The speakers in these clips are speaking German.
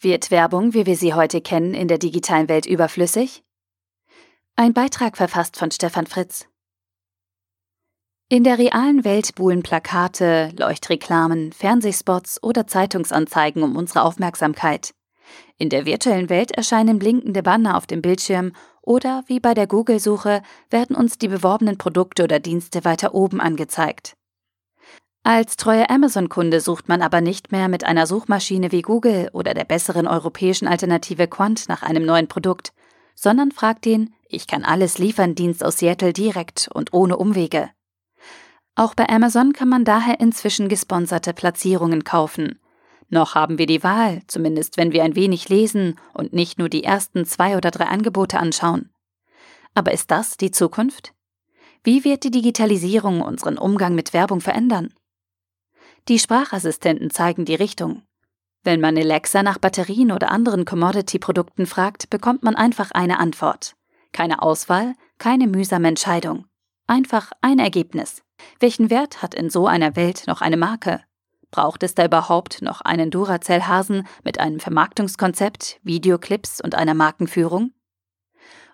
Wird Werbung, wie wir sie heute kennen, in der digitalen Welt überflüssig? Ein Beitrag verfasst von Stefan Fritz. In der realen Welt buhlen Plakate, Leuchtreklamen, Fernsehspots oder Zeitungsanzeigen um unsere Aufmerksamkeit. In der virtuellen Welt erscheinen blinkende Banner auf dem Bildschirm oder, wie bei der Google-Suche, werden uns die beworbenen Produkte oder Dienste weiter oben angezeigt. Als treuer Amazon-Kunde sucht man aber nicht mehr mit einer Suchmaschine wie Google oder der besseren europäischen Alternative Quant nach einem neuen Produkt, sondern fragt den Ich kann alles liefern Dienst aus Seattle direkt und ohne Umwege. Auch bei Amazon kann man daher inzwischen gesponserte Platzierungen kaufen. Noch haben wir die Wahl, zumindest wenn wir ein wenig lesen und nicht nur die ersten zwei oder drei Angebote anschauen. Aber ist das die Zukunft? Wie wird die Digitalisierung unseren Umgang mit Werbung verändern? Die Sprachassistenten zeigen die Richtung. Wenn man Alexa nach Batterien oder anderen Commodity-Produkten fragt, bekommt man einfach eine Antwort. Keine Auswahl, keine mühsame Entscheidung. Einfach ein Ergebnis. Welchen Wert hat in so einer Welt noch eine Marke? Braucht es da überhaupt noch einen Duracell-Hasen mit einem Vermarktungskonzept, Videoclips und einer Markenführung?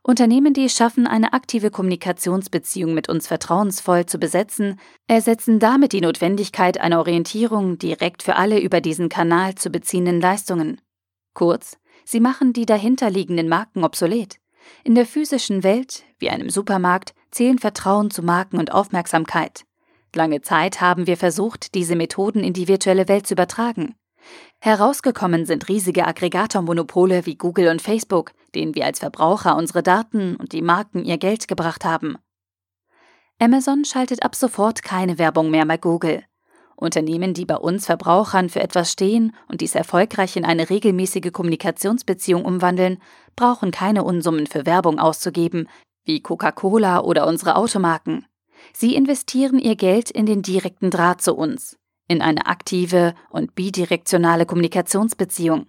Unternehmen, die es schaffen, eine aktive Kommunikationsbeziehung mit uns vertrauensvoll zu besetzen, ersetzen damit die Notwendigkeit einer Orientierung direkt für alle über diesen Kanal zu beziehenden Leistungen. Kurz, sie machen die dahinterliegenden Marken obsolet. In der physischen Welt, wie einem Supermarkt, zählen Vertrauen zu Marken und Aufmerksamkeit. Lange Zeit haben wir versucht, diese Methoden in die virtuelle Welt zu übertragen. Herausgekommen sind riesige Aggregatormonopole wie Google und Facebook, denen wir als Verbraucher unsere Daten und die Marken ihr Geld gebracht haben. Amazon schaltet ab sofort keine Werbung mehr bei Google. Unternehmen, die bei uns Verbrauchern für etwas stehen und dies erfolgreich in eine regelmäßige Kommunikationsbeziehung umwandeln, brauchen keine Unsummen für Werbung auszugeben, wie Coca-Cola oder unsere Automarken. Sie investieren ihr Geld in den direkten Draht zu uns, in eine aktive und bidirektionale Kommunikationsbeziehung.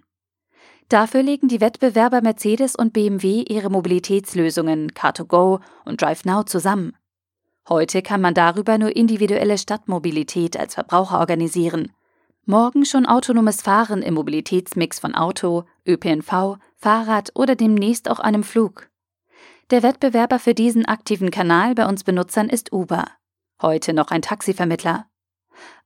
Dafür legen die Wettbewerber Mercedes und BMW ihre Mobilitätslösungen Car2Go und DriveNow zusammen. Heute kann man darüber nur individuelle Stadtmobilität als Verbraucher organisieren. Morgen schon autonomes Fahren im Mobilitätsmix von Auto, ÖPNV, Fahrrad oder demnächst auch einem Flug. Der Wettbewerber für diesen aktiven Kanal bei uns Benutzern ist Uber. Heute noch ein Taxivermittler.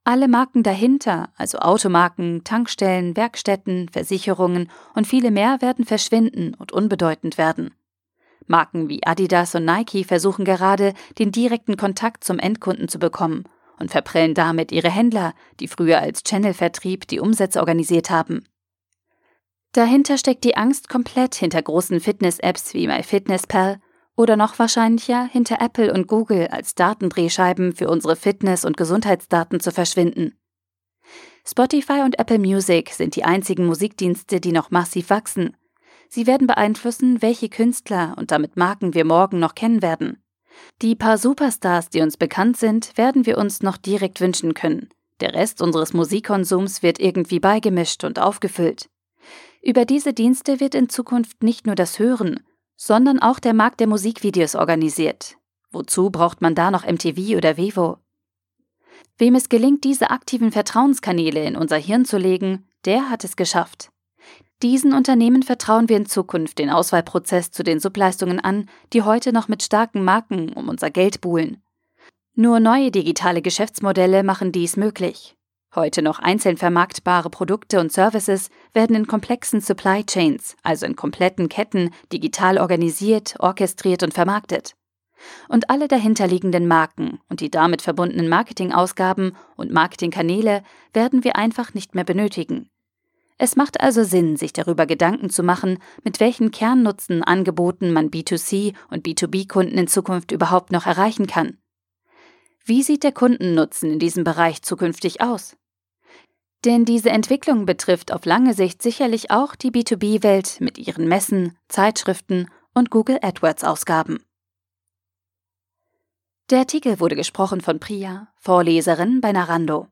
Alle Marken dahinter, also Automarken, Tankstellen, Werkstätten, Versicherungen und viele mehr werden verschwinden und unbedeutend werden. Marken wie Adidas und Nike versuchen gerade, den direkten Kontakt zum Endkunden zu bekommen und verprellen damit ihre Händler, die früher als Channelvertrieb die Umsätze organisiert haben. Dahinter steckt die Angst komplett hinter großen Fitness-Apps wie MyFitnessPal oder noch wahrscheinlicher hinter Apple und Google als Datendrehscheiben für unsere Fitness- und Gesundheitsdaten zu verschwinden. Spotify und Apple Music sind die einzigen Musikdienste, die noch massiv wachsen. Sie werden beeinflussen, welche Künstler und damit Marken wir morgen noch kennen werden. Die paar Superstars, die uns bekannt sind, werden wir uns noch direkt wünschen können. Der Rest unseres Musikkonsums wird irgendwie beigemischt und aufgefüllt. Über diese Dienste wird in Zukunft nicht nur das Hören, sondern auch der Markt der Musikvideos organisiert. Wozu braucht man da noch MTV oder Vevo? Wem es gelingt, diese aktiven Vertrauenskanäle in unser Hirn zu legen, der hat es geschafft. Diesen Unternehmen vertrauen wir in Zukunft den Auswahlprozess zu den Subleistungen an, die heute noch mit starken Marken um unser Geld buhlen. Nur neue digitale Geschäftsmodelle machen dies möglich. Heute noch einzeln vermarktbare Produkte und Services werden in komplexen Supply Chains, also in kompletten Ketten, digital organisiert, orchestriert und vermarktet. Und alle dahinterliegenden Marken und die damit verbundenen Marketingausgaben und Marketingkanäle werden wir einfach nicht mehr benötigen. Es macht also Sinn, sich darüber Gedanken zu machen, mit welchen Kernnutzen Angeboten man B2C und B2B-Kunden in Zukunft überhaupt noch erreichen kann. Wie sieht der Kundennutzen in diesem Bereich zukünftig aus? Denn diese Entwicklung betrifft auf lange Sicht sicherlich auch die B2B-Welt mit ihren Messen, Zeitschriften und Google AdWords-Ausgaben. Der Artikel wurde gesprochen von Priya, Vorleserin bei Narando.